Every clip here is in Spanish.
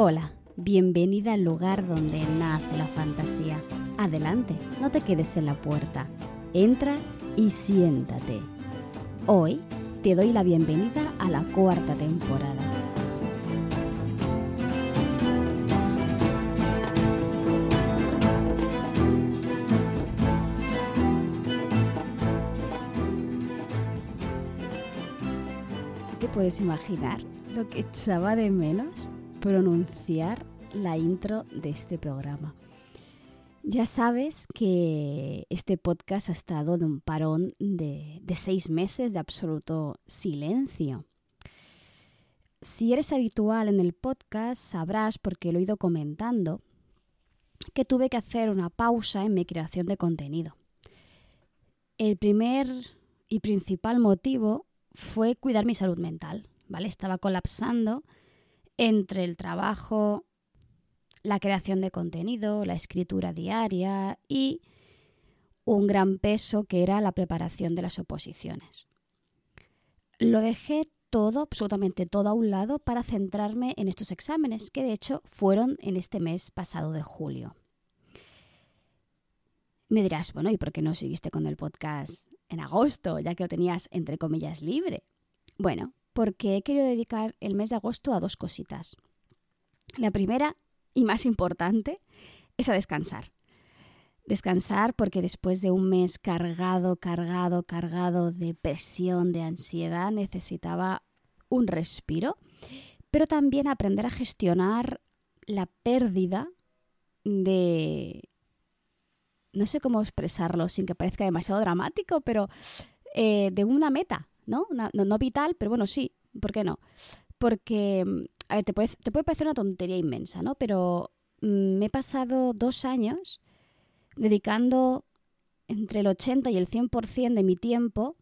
Hola, bienvenida al lugar donde nace la fantasía. Adelante, no te quedes en la puerta. Entra y siéntate. Hoy te doy la bienvenida a la cuarta temporada. ¿Te puedes imaginar lo que echaba de menos pronunciar la intro de este programa? Ya sabes que este podcast ha estado en un parón de, de, seis meses de absoluto silencio. Si eres habitual en el podcast, sabrás, porque lo he ido comentando, que tuve que hacer una pausa en mi creación de contenido. El primer y principal motivo fue cuidar mi salud mental, ¿vale? Estaba colapsando entre el trabajo, la creación de contenido, la escritura diaria y un gran peso que era la preparación de las oposiciones. Lo dejé todo, absolutamente todo a un lado para centrarme en estos exámenes, que de hecho fueron en este mes pasado de julio. Me dirás, bueno, ¿y por qué no seguiste con el podcast en agosto, ya que lo tenías entre comillas libre? Bueno, porque he querido dedicar el mes de agosto a dos cositas. La primera y más importante es a descansar. Descansar porque después de un mes cargado, cargado, cargado de presión, de ansiedad, necesitaba un respiro, pero también aprender a gestionar la pérdida de... No sé cómo expresarlo sin que parezca demasiado dramático, pero eh, de una meta, ¿no? no, no vital, pero bueno, sí, ¿por qué no? Porque a ver, te puede, te puede parecer una tontería inmensa, ¿no? Pero mm, me he pasado dos años dedicando entre el 80 y el 100% de mi tiempo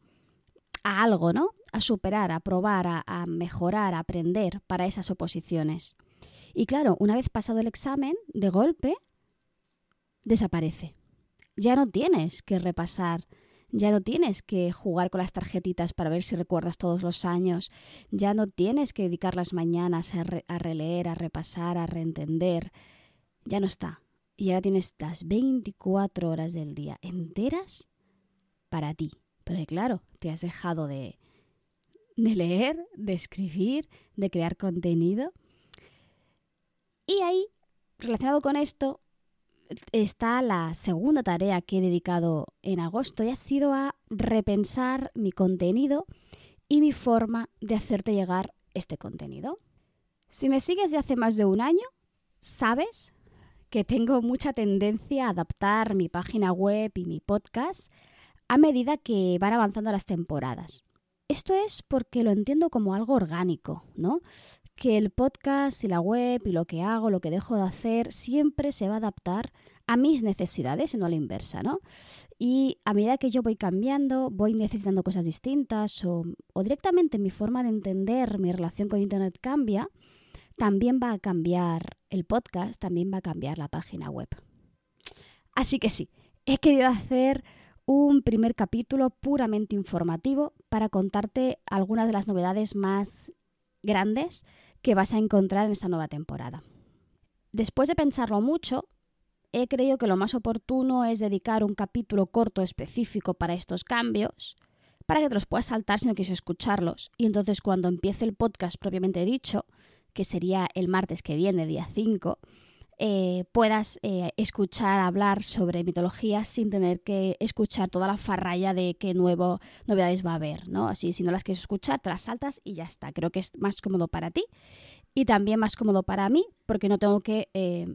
a algo, ¿no? A superar, a probar, a, a, mejorar, a aprender para esas oposiciones. Y claro, una vez pasado el examen, de golpe, desaparece. Ya no tienes que repasar ya no tienes que jugar con las tarjetitas para ver si recuerdas todos los años. Ya no tienes que dedicar las mañanas a, a releer, a repasar, a reentender. Ya no está. Y ahora tienes estas 24 horas del día enteras para ti. Pero claro, te has dejado de, de leer, de escribir, de crear contenido. Y ahí, relacionado con esto, está la segunda tarea que he dedicado en agosto y ha sido a repensar mi contenido y mi forma de hacerte llegar este contenido. Si me sigues de hace más de un año, sabes que tengo mucha tendencia a adaptar mi página web y mi podcast a medida que van avanzando las temporadas. Esto es porque lo entiendo como algo orgánico, ¿no? Que el podcast y la web y lo que hago, lo que dejo de hacer, siempre se va a adaptar a mis necesidades y no a la inversa, ¿no? Y a medida que yo voy cambiando, voy necesitando cosas distintas o, o directamente mi forma de entender mi relación con Internet cambia, también va a cambiar el podcast, también va a cambiar la página web. Así que sí, he querido hacer un primer capítulo puramente informativo para contarte algunas de las novedades más grandes que vas a encontrar en esta nueva temporada. Después de pensarlo mucho, he creído que lo más oportuno es dedicar un capítulo corto específico para estos cambios, para que te los puedas saltar si no quieres escucharlos. Y entonces cuando empiece el podcast propiamente dicho, que sería el martes que viene, día 5, eh, puedas eh, escuchar hablar sobre mitología sin tener que escuchar toda la farralla de qué nuevo novedades va a haber, ¿no? Así, si no las quieres escuchar, te las saltas y ya está. Creo que es más cómodo para ti y también más cómodo para mí porque no tengo que eh,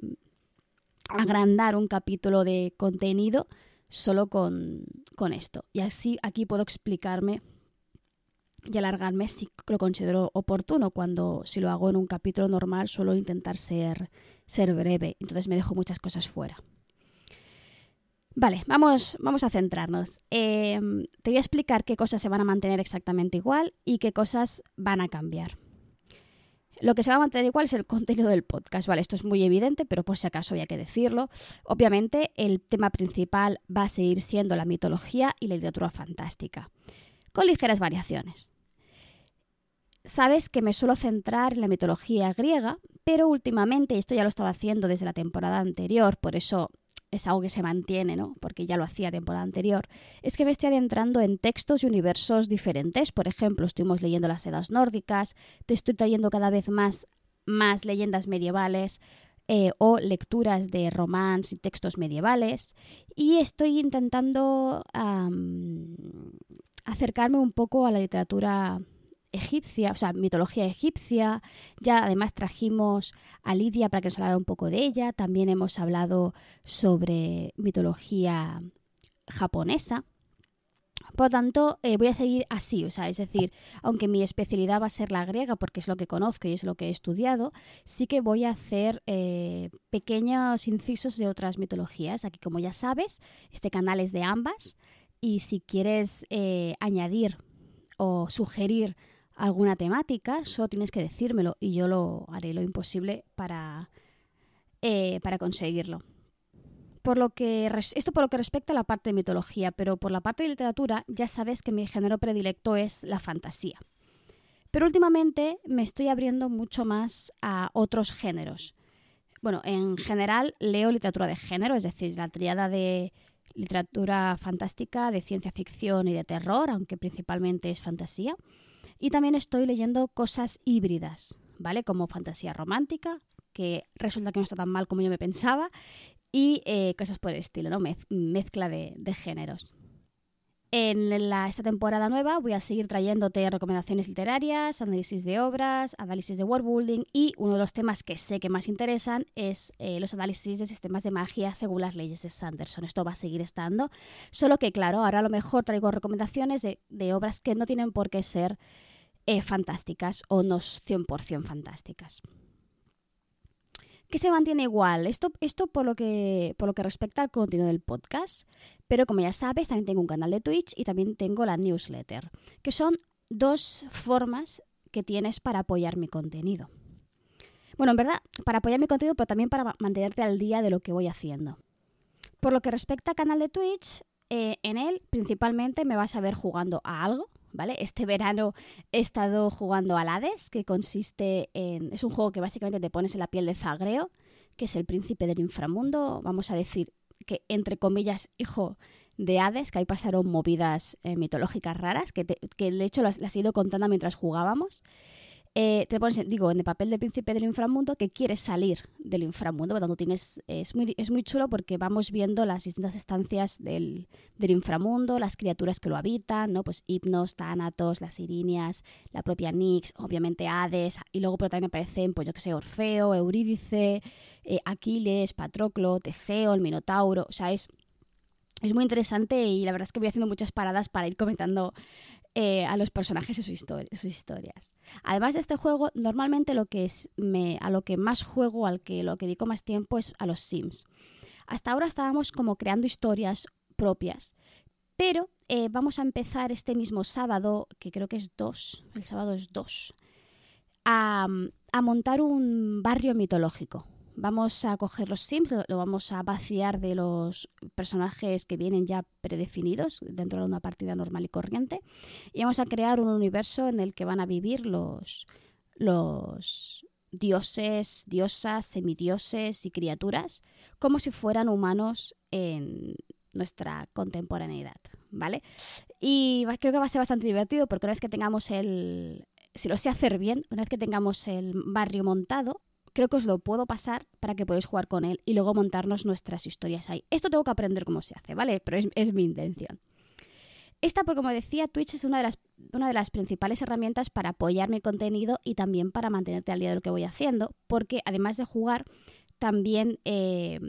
agrandar un capítulo de contenido solo con, con esto. Y así aquí puedo explicarme y alargarme si lo considero oportuno. Cuando si lo hago en un capítulo normal suelo intentar ser, ser breve, entonces me dejo muchas cosas fuera. Vale, vamos, vamos a centrarnos. Eh, te voy a explicar qué cosas se van a mantener exactamente igual y qué cosas van a cambiar. Lo que se va a mantener igual es el contenido del podcast, ¿vale? Esto es muy evidente, pero por si acaso había que decirlo. Obviamente, el tema principal va a seguir siendo la mitología y la literatura fantástica, con ligeras variaciones. Sabes que me suelo centrar en la mitología griega, pero últimamente, y esto ya lo estaba haciendo desde la temporada anterior, por eso es algo que se mantiene, ¿no? Porque ya lo hacía temporada anterior, es que me estoy adentrando en textos y universos diferentes. Por ejemplo, estuvimos leyendo las edas nórdicas, te estoy trayendo cada vez más, más leyendas medievales eh, o lecturas de romance y textos medievales. Y estoy intentando acercarme un poco a la literatura egipcia, o sea, mitología egipcia. Ya además trajimos a Lidia para que nos hablara un poco de ella. También hemos hablado sobre mitología japonesa. Por lo tanto, eh, voy a seguir así, o sea, es decir, aunque mi especialidad va a ser la griega, porque es lo que conozco y es lo que he estudiado, sí que voy a hacer eh, pequeños incisos de otras mitologías. Aquí, como ya sabes, este canal es de ambas y si quieres eh, añadir o sugerir alguna temática, solo tienes que decírmelo y yo lo haré lo imposible para, eh, para conseguirlo. Por lo que, esto por lo que respecta a la parte de mitología, pero por la parte de literatura ya sabes que mi género predilecto es la fantasía. Pero últimamente me estoy abriendo mucho más a otros géneros. Bueno, en general leo literatura de género, es decir, la triada de literatura fantástica, de ciencia ficción y de terror, aunque principalmente es fantasía. Y también estoy leyendo cosas híbridas, ¿vale? Como fantasía romántica, que resulta que no está tan mal como yo me pensaba, y eh, cosas por el estilo, ¿no? mezcla de, géneros. En esta temporada nueva voy a seguir trayéndote recomendaciones literarias, análisis de obras, análisis de worldbuilding y uno de los temas que sé que más interesan es eh, los análisis de sistemas de magia según las leyes de Sanderson. Esto va a seguir estando, solo que claro, ahora a lo mejor traigo recomendaciones de, de obras que no tienen por qué ser eh, fantásticas o no 100% fantásticas. Que se mantiene igual. Esto, esto por, lo que, por lo que respecta al contenido del podcast. Pero como ya sabes, también tengo un canal de Twitch y también tengo la newsletter, que son dos formas que tienes para apoyar mi contenido. Bueno, en verdad, para apoyar mi contenido, pero también para mantenerte al día de lo que voy haciendo. Por lo que respecta al canal de Twitch, eh, en él principalmente me vas a ver jugando a algo, ¿vale? Este verano he estado jugando al Hades, que consiste en... es un juego que básicamente te pones en la piel de Zagreo, que es el príncipe del inframundo, vamos a decir que entre comillas hijo de Hades, que ahí pasaron movidas eh, mitológicas raras, que, que de hecho las, he ido contando mientras jugábamos. Eh, te pones, digo, en el papel del príncipe del inframundo que quieres salir del inframundo. Cuando tienes, es, muy, es muy chulo porque vamos viendo las distintas estancias del, del, inframundo, las criaturas que lo habitan, ¿no? Pues Hipnos, Tánatos, las Irinias, la propia Nix, obviamente Hades, y luego pero también aparecen, pues yo que sé, Orfeo, Eurídice, eh, Aquiles, Patroclo, Teseo, el Minotauro. O sea, es, es muy interesante y la verdad es que voy haciendo muchas paradas para ir comentando eh, a los personajes y sus, historias. Además de este juego, normalmente a lo que más juego, al que lo que dedico más tiempo es a los Sims. Hasta ahora estábamos como creando historias propias, pero eh, vamos a empezar este mismo sábado, que creo que es 2, el sábado es 2, a montar un barrio mitológico. Vamos a coger los sims, lo, vamos a vaciar de los personajes que vienen ya predefinidos dentro de una partida normal y corriente y vamos a crear un universo en el que van a vivir los, los dioses, diosas, semidioses y criaturas como si fueran humanos en nuestra contemporaneidad, ¿vale? Y creo que va a ser bastante divertido porque una vez que tengamos el, si lo sé hacer bien, una vez que tengamos el barrio montado, creo que os lo puedo pasar para que podáis jugar con él y luego montarnos nuestras historias ahí. Esto tengo que aprender cómo se hace, ¿vale? Pero es, mi intención. Esta, por como decía, Twitch es una de, las, una de las principales herramientas para apoyar mi contenido y también para mantenerte al día de lo que voy haciendo, porque además de jugar, también eh,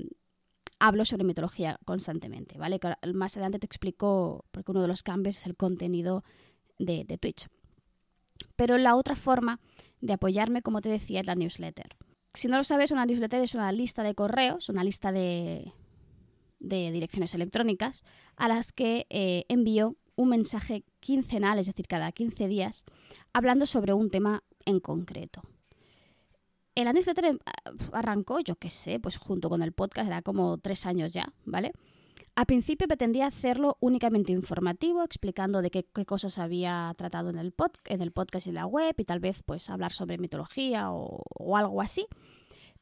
hablo sobre mitología constantemente, ¿vale? Más adelante te explico, porque uno de los cambios es el contenido de Twitch. Pero la otra forma de apoyarme, como te decía, es la newsletter si no lo sabes, una newsletter es una lista de correos, una lista de, direcciones electrónicas a las que eh, envío un mensaje quincenal, es decir, cada 15 días, hablando sobre un tema en concreto. En la newsletter eh, arrancó, yo qué sé, pues junto con el podcast, era como tres años ya, ¿vale? Al principio pretendía hacerlo únicamente informativo, explicando de qué, cosas había tratado en el, en el podcast y en la web y tal vez pues hablar sobre mitología o, algo así.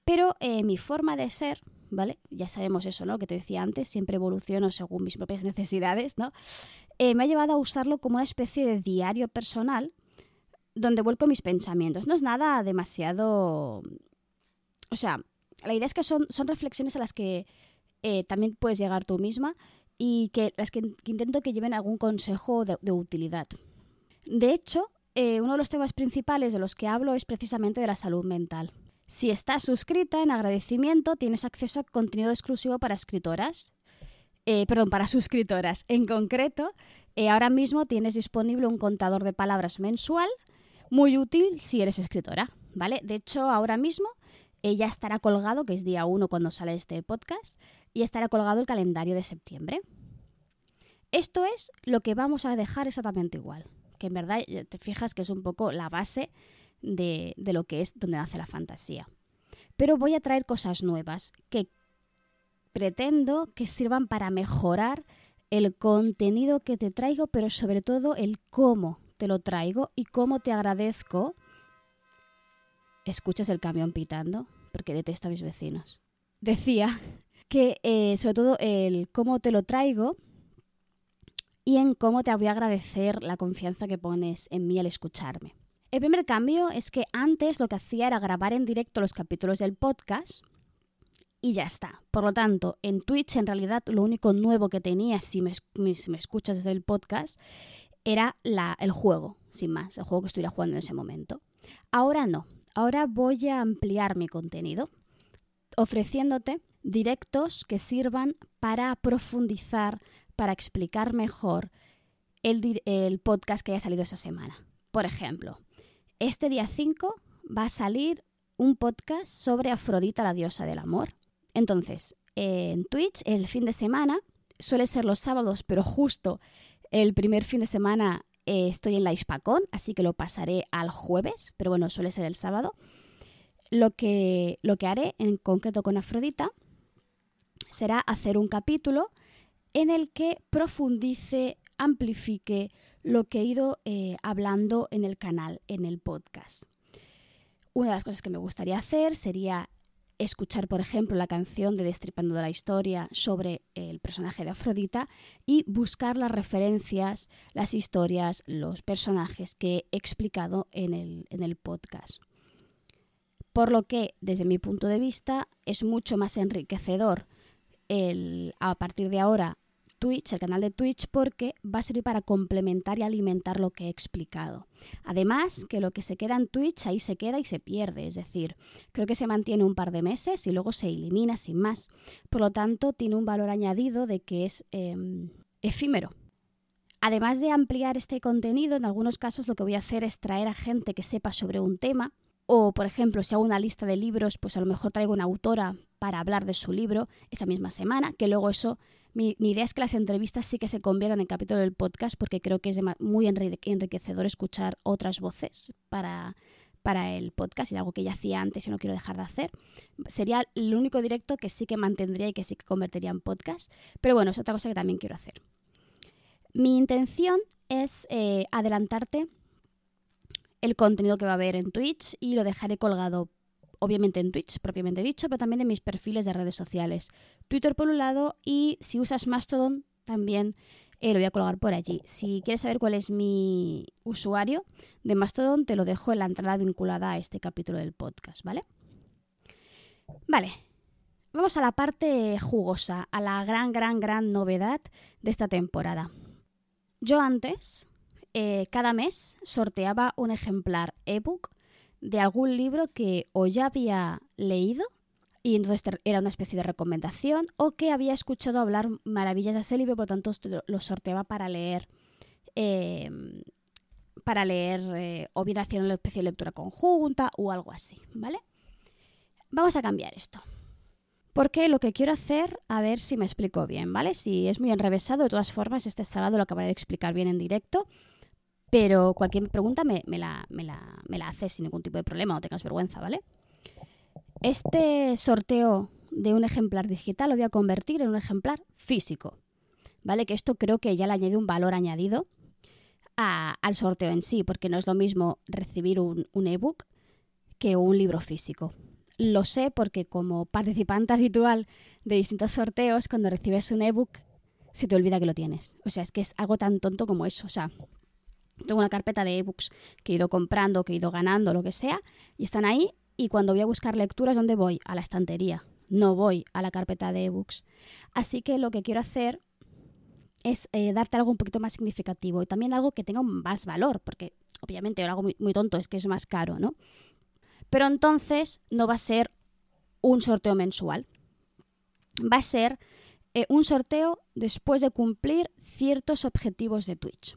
Pero eh, mi forma de ser, ¿vale? Ya sabemos eso, ¿no? Que te decía antes, siempre evoluciono según mis propias necesidades, ¿no? Eh, me ha llevado a usarlo como una especie de diario personal donde vuelco mis pensamientos. No es nada demasiado... O sea, la idea es que son, son reflexiones a las que eh, también puedes llegar tú misma y que las que, intento que lleven algún consejo de, utilidad. De hecho, eh, uno de los temas principales de los que hablo es precisamente de la salud mental. Si estás suscrita, en agradecimiento tienes acceso a contenido exclusivo para escritoras. Eh, perdón, para suscriptoras. En concreto, ahora mismo tienes disponible un contador de palabras mensual, muy útil si eres escritora, ¿vale? De hecho, ahora mismo ya estará colgado, que es día 1 cuando sale este podcast, y estará colgado el calendario de septiembre. Esto es lo que vamos a dejar exactamente igual, que en verdad te fijas que es un poco la base de, de lo que es donde nace la fantasía. Pero voy a traer cosas nuevas que pretendo que sirvan para mejorar el contenido que te traigo, pero sobre todo el cómo te lo traigo y cómo te agradezco. ¿Escuchas el camión pitando? Porque detesto a mis vecinos. Decía que eh, sobre todo el cómo te lo traigo y en cómo te voy a agradecer la confianza que pones en mí al escucharme. El primer cambio es que antes lo que hacía era grabar en directo los capítulos del podcast y ya está. Por lo tanto, en Twitch en realidad lo único nuevo que tenía, si me, me escuchas desde el podcast, era la, el juego, sin más, el juego que estuviera jugando en ese momento. Ahora no, ahora voy a ampliar mi contenido ofreciéndote directos que sirvan para profundizar, para explicar mejor el, podcast que haya salido esa semana. Por ejemplo, este día 5 va a salir un podcast sobre Afrodita, la diosa del amor. Entonces, en Twitch, el fin de semana, suele ser los sábados, pero justo el primer fin de semana eh, estoy en la Hispacón, así que lo pasaré al jueves, pero bueno, suele ser el sábado. Lo que, lo que haré en concreto con Afrodita será hacer un capítulo en el que profundice, amplifique lo que he ido eh, hablando en el canal, en el podcast. Una de las cosas que me gustaría hacer sería escuchar, por ejemplo, la canción de Destripando de la Historia sobre el personaje de Afrodita y buscar las referencias, las historias, los personajes que he explicado en el, en el podcast. Por lo que, desde mi punto de vista, es mucho más enriquecedor el, a partir de ahora Twitch, el canal de Twitch, porque va a servir para complementar y alimentar lo que he explicado. Además, que lo que se queda en Twitch ahí se queda y se pierde, es decir, creo que se mantiene un par de meses y luego se elimina sin más. Por lo tanto, tiene un valor añadido de que es em, efímero. Además de ampliar este contenido, en algunos casos lo que voy a hacer es traer a gente que sepa sobre un tema o, por ejemplo, si hago una lista de libros, pues a lo mejor traigo una autora para hablar de su libro esa misma semana, que luego eso, mi, idea es que las entrevistas sí que se conviertan en capítulo del podcast porque creo que es muy enriquecedor escuchar otras voces para, para el podcast y algo que ya hacía antes y no quiero dejar de hacer. Sería el único directo que sí que mantendría y que sí que convertiría en podcast, pero bueno, es otra cosa que también quiero hacer. Mi intención es eh, adelantarte el contenido que va a haber en Twitch y lo dejaré colgado obviamente en Twitch, propiamente dicho, pero también en mis perfiles de redes sociales. Twitter por un lado y si usas Mastodon también eh, lo voy a colgar por allí. Si quieres saber cuál es mi usuario de Mastodon, te lo dejo en la entrada vinculada a este capítulo del podcast, ¿vale? Vale, vamos a la parte jugosa, a la gran, gran, gran novedad de esta temporada. Yo antes eh, cada mes sorteaba un ejemplar ebook de algún libro que o ya había leído y entonces era una especie de recomendación o que había escuchado hablar maravillas de ese libro, por lo tanto lo sorteaba para leer. Em, para leer eh, o bien haciendo una especie de lectura conjunta o algo así, ¿vale? Vamos a cambiar esto. Porque lo que quiero hacer, a ver si me explico bien, ¿vale? Si es muy enrevesado, de todas formas, este sábado lo acabaré de explicar bien en directo. Pero cualquier pregunta me, la, me, la, me la haces sin ningún tipo de problema, no tengas vergüenza, ¿vale? Este sorteo de un ejemplar digital lo voy a convertir en un ejemplar físico. ¿Vale? Que esto creo que ya le añade un valor añadido al sorteo en sí, porque no es lo mismo recibir un, un ebook que un libro físico. Lo sé porque como participante habitual de distintos sorteos, cuando recibes un ebook, se te olvida que lo tienes. O sea, es que es algo tan tonto como eso. O sea, tengo una carpeta de ebooks que he ido comprando, que he ido ganando, lo que sea, y están ahí. Y cuando voy a buscar lecturas, ¿dónde voy? A la estantería. No voy a la carpeta de ebooks. Así que lo que quiero hacer es eh, darte algo un poquito más significativo y también algo que tenga más valor, porque obviamente algo muy, muy tonto es que es más caro, ¿no? Pero entonces no va a ser un sorteo mensual. Va a ser eh, un sorteo después de cumplir ciertos objetivos de Twitch.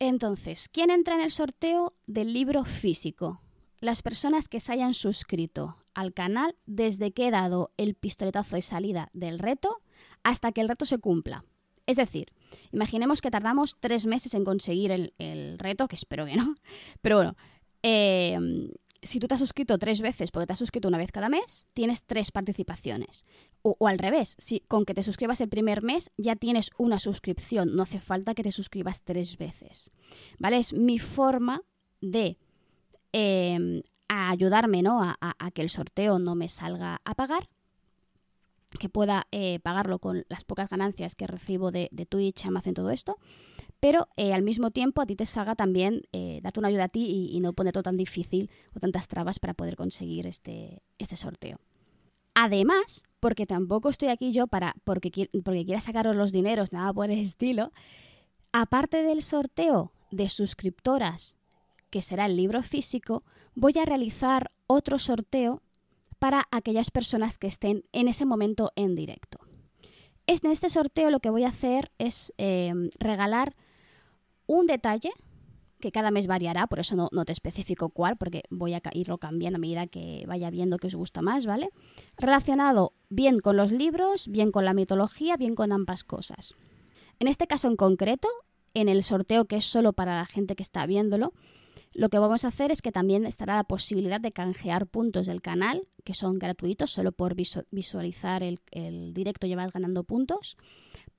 Entonces, ¿quién entra en el sorteo del libro físico? Las personas que se hayan suscrito al canal desde que he dado el pistoletazo de salida del reto hasta que el reto se cumpla. Es decir, imaginemos que tardamos tres meses en conseguir el, reto, que espero que no, pero bueno, Em, si tú te has suscrito tres veces, porque te has suscrito una vez cada mes, tienes tres participaciones. O, al revés, si con que te suscribas el primer mes ya tienes una suscripción, no hace falta que te suscribas tres veces. ¿Vale? Es mi forma de em, ayudarme ¿no? a, que el sorteo no me salga a pagar que pueda eh, pagarlo con las pocas ganancias que recibo de, de Twitch, Amazon, todo esto, pero eh, al mismo tiempo a ti te salga también eh, darte una ayuda a ti y, no poner todo tan difícil o tantas trabas para poder conseguir este, este sorteo. Además, porque tampoco estoy aquí yo para porque, porque quiera sacaros los dineros, nada por el estilo, aparte del sorteo de suscriptoras, que será el libro físico, voy a realizar otro sorteo para aquellas personas que estén en ese momento en directo. En este sorteo lo que voy a hacer es eh, regalar un detalle que cada mes variará, por eso no, te especifico cuál, porque voy a irlo cambiando a medida que vaya viendo que os gusta más, ¿vale? Relacionado bien con los libros, bien con la mitología, bien con ambas cosas. En este caso en concreto, en el sorteo que es solo para la gente que está viéndolo, lo que vamos a hacer es que también estará la posibilidad de canjear puntos del canal, que son gratuitos, solo por visualizar el, directo llevas ganando puntos,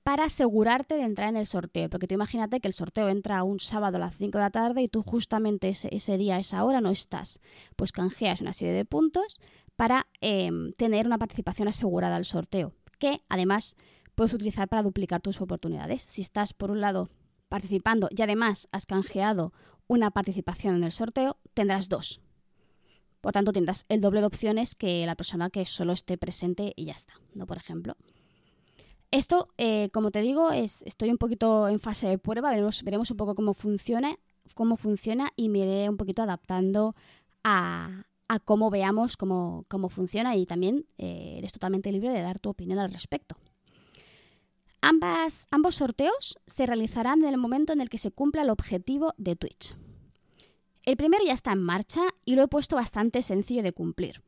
para asegurarte de entrar en el sorteo. Porque tú imagínate que el sorteo entra un sábado a las 5 de la tarde y tú justamente ese, día, esa hora no estás. Pues canjeas una serie de puntos para em, tener una participación asegurada al sorteo, que además puedes utilizar para duplicar tus oportunidades. Si estás, por un lado, participando y además has canjeado una participación en el sorteo, tendrás dos. Por tanto, tendrás el doble de opciones que la persona que solo esté presente y ya está, ¿no? Por ejemplo. Esto, eh, como te digo, es, estoy un poquito en fase de prueba, veremos, veremos un poco cómo funciona, cómo funciona y me iré un poquito adaptando a, cómo veamos cómo, funciona y también eh, eres totalmente libre de dar tu opinión al respecto. Ambas, ambos sorteos se realizarán en el momento en el que se cumpla el objetivo de Twitch. El primero ya está en marcha y lo he puesto bastante sencillo de cumplir.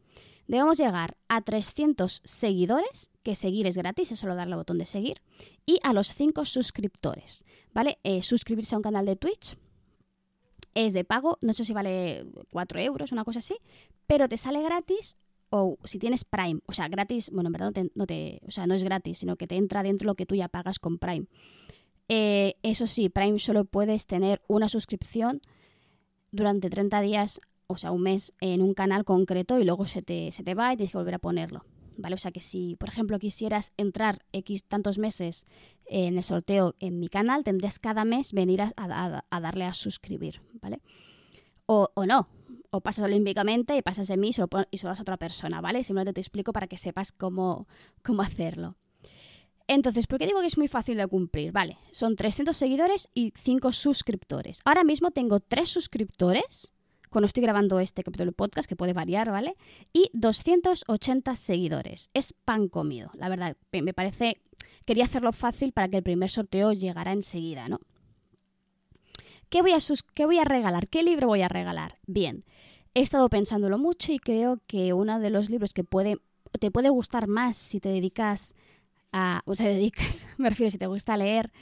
Debemos llegar a 300 seguidores, que seguir es gratis, es solo darle al botón de seguir, y a los 5 suscriptores. ¿Vale? Eh, suscribirse a un canal de Twitch es de pago, no sé si vale 4 euros, una cosa así, pero te sale gratis o si tienes Prime, o sea, gratis, bueno, en verdad no te, o sea, no es gratis, sino que te entra dentro lo que tú ya pagas con Prime. Eh, eso sí, Prime solo puedes tener una suscripción durante 30 días, o sea, un mes en un canal concreto y luego se te, se te va y tienes que volver a ponerlo. ¿Vale? O sea que si, por ejemplo, quisieras entrar X tantos meses en el sorteo en mi canal, tendrías cada mes venir a, darle a suscribir, ¿vale? O, o no, o pasas olímpicamente y pasas de mí y solo, y das a otra persona, ¿vale? Simplemente te explico para que sepas cómo, cómo hacerlo. Entonces, ¿por qué digo que es muy fácil de cumplir? Vale, son 300 seguidores y 5 suscriptores. Ahora mismo tengo 3 suscriptores, cuando estoy grabando este capítulo de podcast, que puede variar, ¿vale? Y 280 seguidores. Es pan comido, la verdad. Me parece, quería hacerlo fácil para que el primer sorteo llegara enseguida, ¿no? ¿Qué voy, a ¿Qué voy a regalar? ¿Qué libro voy a regalar? Bien, he estado pensándolo mucho y creo que uno de los libros que te puede gustar más si te dedicas a... o te dedicas, me refiero si te gusta leer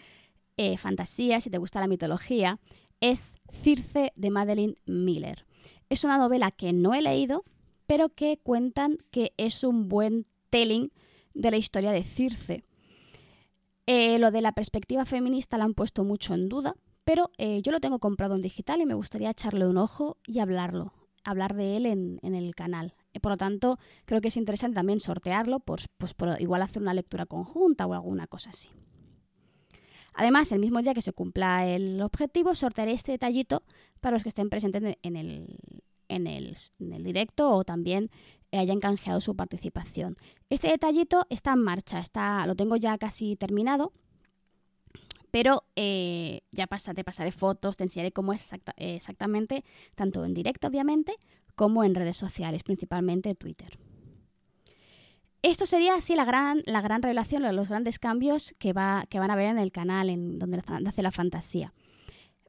eh, fantasía, si te gusta la mitología, es Circe de Madeline Miller. Es una novela que no he leído, pero que cuentan que es un buen telling de la historia de Circe. Eh, lo de la perspectiva feminista la han puesto mucho en duda, pero eh, yo lo tengo comprado en digital y me gustaría echarle un ojo y hablarlo, hablar de él en, el canal. Eh, por lo tanto, creo que es interesante también sortearlo, pues, pues por igual hacer una lectura conjunta o alguna cosa así. Además, el mismo día que se cumpla el objetivo, sortearé este detallito para los que estén presentes en el, en el, directo o también hayan canjeado su participación. Este detallito está en marcha, está, lo tengo ya casi terminado, pero eh, ya te pasaré fotos, te enseñaré cómo es exactamente, tanto en directo obviamente, como en redes sociales, principalmente Twitter. Esto sería así la gran, la gran revelación, los grandes cambios que, va, que van a ver en el canal, en donde nace la fantasía.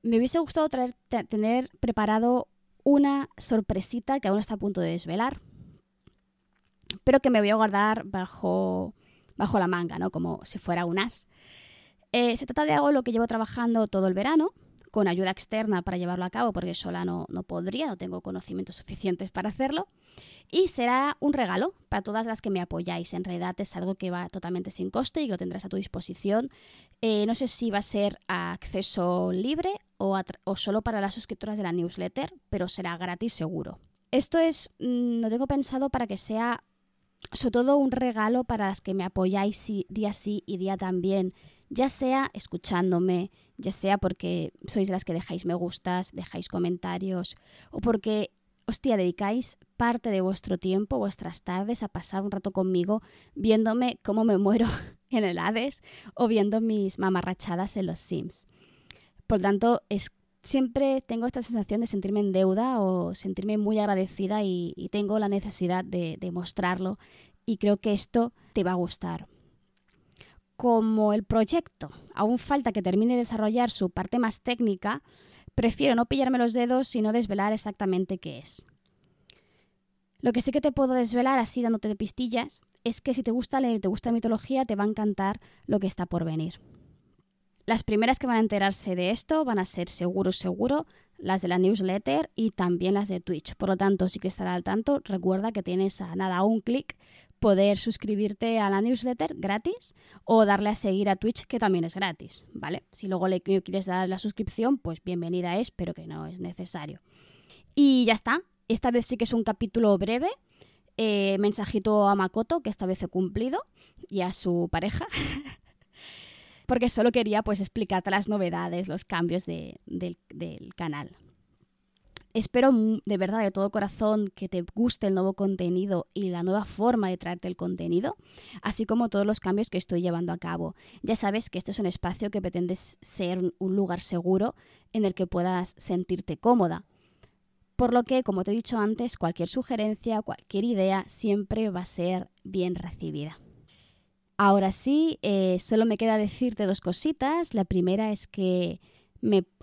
Me hubiese gustado tener preparado una sorpresita que aún está a punto de desvelar, pero que me voy a guardar bajo, bajo la manga, ¿no? Como si fuera un as. Eh, se trata de algo lo que llevo trabajando todo el verano, con ayuda externa para llevarlo a cabo, porque sola no, no podría, no tengo conocimientos suficientes para hacerlo. Y será un regalo para todas las que me apoyáis. En realidad es algo que va totalmente sin coste y que lo tendrás a tu disposición. Eh, no sé si va a ser acceso libre o, o, solo para las suscriptoras de la newsletter, pero será gratis seguro. Esto es, mm, lo tengo pensado para que sea sobre todo un regalo para las que me apoyáis día sí y día también, ya sea escuchándome, ya sea porque sois las que dejáis me gustas, dejáis comentarios o porque, hostia, dedicáis parte de vuestro tiempo, vuestras tardes a pasar un rato conmigo viéndome cómo me muero en el Hades o viendo mis mamarrachadas en los Sims. Por tanto, siempre tengo esta sensación de sentirme en deuda o sentirme muy agradecida y, tengo la necesidad de, de mostrarlo y creo que esto te va a gustar como el proyecto aún falta que termine de desarrollar su parte más técnica, prefiero no pillarme los dedos sino desvelar exactamente qué es. Lo que sí que te puedo desvelar así dándote de pistillas es que si te gusta leer y te gusta mitología te va a encantar lo que está por venir. Las primeras que van a enterarse de esto van a ser seguro, seguro, las de la newsletter y también las de Twitch. Por lo tanto, si quieres estar al tanto, recuerda que tienes a nada un clic poder suscribirte a la newsletter gratis o darle a seguir a Twitch, que también es gratis, ¿vale? Si luego le quieres dar la suscripción, pues bienvenida es, pero que no es necesario. Y ya está. Esta vez sí que es un capítulo breve. Eh, mensajito a Makoto, que esta vez he cumplido, y a su pareja. porque solo quería pues explicarte las novedades, los cambios del canal. Espero de verdad de todo corazón que te guste el nuevo contenido y la nueva forma de traerte el contenido, así como todos los cambios que estoy llevando a cabo. Ya sabes que este es un espacio que pretendes ser un lugar seguro en el que puedas sentirte cómoda. Por lo que, como te he dicho antes, cualquier sugerencia, cualquier idea siempre va a ser bien recibida. Ahora sí, eh, solo me queda decirte dos cositas. La primera es que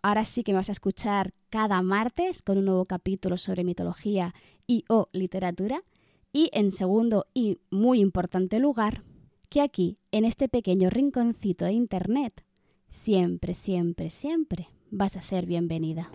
ahora sí que me vas a escuchar cada martes con un nuevo capítulo sobre mitología y o literatura. Y en segundo y muy importante lugar, que aquí, en este pequeño rinconcito de Internet, siempre, siempre, siempre vas a ser bienvenida.